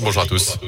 Bonjour à tous.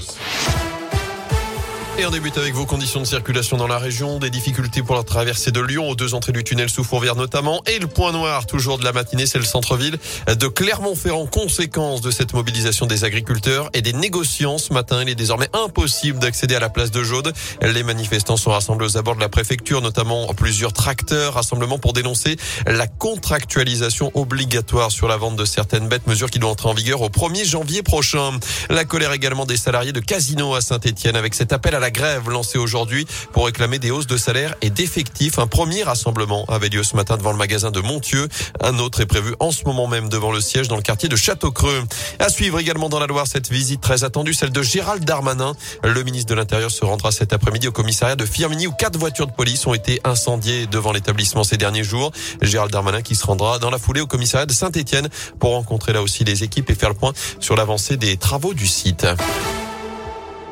Et on débute avec vos conditions de circulation dans la région, des difficultés pour la traversée de Lyon aux deux entrées du tunnel sous Fourvière notamment. Et le point noir toujours de la matinée, c'est le centre-ville de Clermont-Ferrand. Conséquence de cette mobilisation des agriculteurs et des négociants ce matin, il est désormais impossible d'accéder à la place de Jaude. Les manifestants sont rassemblés aux abords de la préfecture, notamment plusieurs tracteurs, rassemblement pour dénoncer la contractualisation obligatoire sur la vente de certaines bêtes, mesure qui doit entrer en vigueur au 1er janvier prochain. La colère également des salariés de Casino à Saint-Etienne avec cet appel à la grève lancée aujourd'hui pour réclamer des hausses de salaire et d'effectifs. Un premier rassemblement avait lieu ce matin devant le magasin de Montieux. Un autre est prévu en ce moment même devant le siège dans le quartier de Château-Creux. À suivre également dans la Loire cette visite très attendue, celle de Gérald Darmanin. Le ministre de l'Intérieur se rendra cet après-midi au commissariat de Firmini où quatre voitures de police ont été incendiées devant l'établissement ces derniers jours. Gérald Darmanin qui se rendra dans la foulée au commissariat de Saint-Etienne pour rencontrer là aussi les équipes et faire le point sur l'avancée des travaux du site.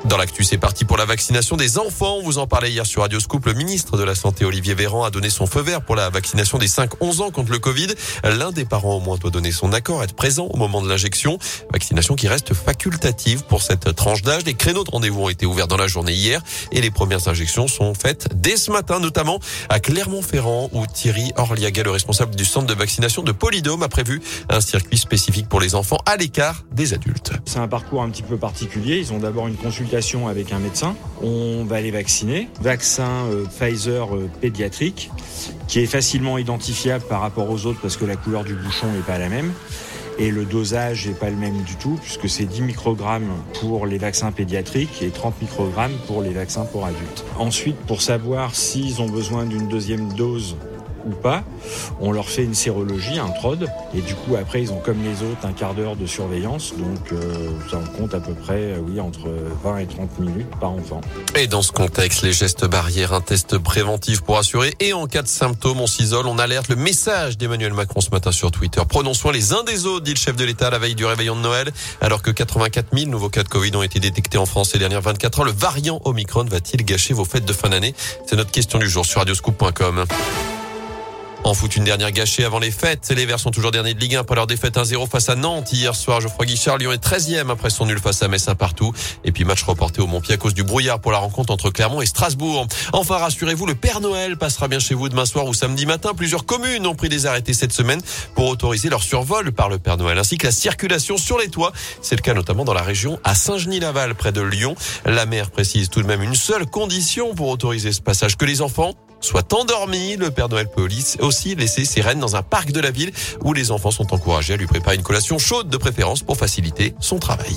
Dans l'actu, c'est parti pour la vaccination des enfants. Vous en parlez hier sur Radio Scoop. Le ministre de la Santé, Olivier Véran, a donné son feu vert pour la vaccination des 5-11 ans contre le Covid. L'un des parents au moins doit donner son accord, être présent au moment de l'injection. Vaccination qui reste facultative pour cette tranche d'âge. Les créneaux de rendez-vous ont été ouverts dans la journée hier et les premières injections sont faites dès ce matin, notamment à Clermont-Ferrand où Thierry Orliaga, le responsable du centre de vaccination de Polydôme, a prévu un circuit spécifique pour les enfants à l'écart des adultes. C'est un parcours un petit peu particulier. Ils ont d'abord une consultation avec un médecin. On va les vacciner. Vaccin euh, Pfizer euh, pédiatrique qui est facilement identifiable par rapport aux autres parce que la couleur du bouchon n'est pas la même. Et le dosage n'est pas le même du tout, puisque c'est 10 microgrammes pour les vaccins pédiatriques et 30 microgrammes pour les vaccins pour adultes. Ensuite, pour savoir s'ils ont besoin d'une deuxième dose ou pas. On leur fait une sérologie, un TROD, et du coup après ils ont comme les autres un quart d'heure de surveillance, donc euh, ça en compte à peu près euh, oui entre 20 et 30 minutes par enfant. Et dans ce contexte, les gestes barrières, un test préventif pour assurer, et en cas de symptômes, on s'isole, on alerte le message d'Emmanuel Macron ce matin sur Twitter. Prenons soin les uns des autres, dit le chef de l'État à la veille du réveillon de Noël, alors que 84 000 nouveaux cas de Covid ont été détectés en France ces dernières 24 heures. Le variant Omicron va-t-il gâcher vos fêtes de fin d'année? C'est notre question du jour sur radioscoop.com. En foot, une dernière gâchée avant les fêtes. Les Verts sont toujours derniers de Ligue 1 après leur défaite 1-0 face à Nantes. Hier soir, Geoffroy Guichard, Lyon est 13e après son nul face à Metz partout. Et puis match reporté au Montpied à cause du brouillard pour la rencontre entre Clermont et Strasbourg. Enfin, rassurez-vous, le Père Noël passera bien chez vous demain soir ou samedi matin. Plusieurs communes ont pris des arrêtés cette semaine pour autoriser leur survol par le Père Noël ainsi que la circulation sur les toits. C'est le cas notamment dans la région à Saint-Genis-Laval près de Lyon. La maire précise tout de même une seule condition pour autoriser ce passage que les enfants soit endormi. Le Père Noël peut aussi laisser ses rennes dans un parc de la ville où les enfants sont encouragés à lui préparer une collation chaude de préférence pour faciliter son travail.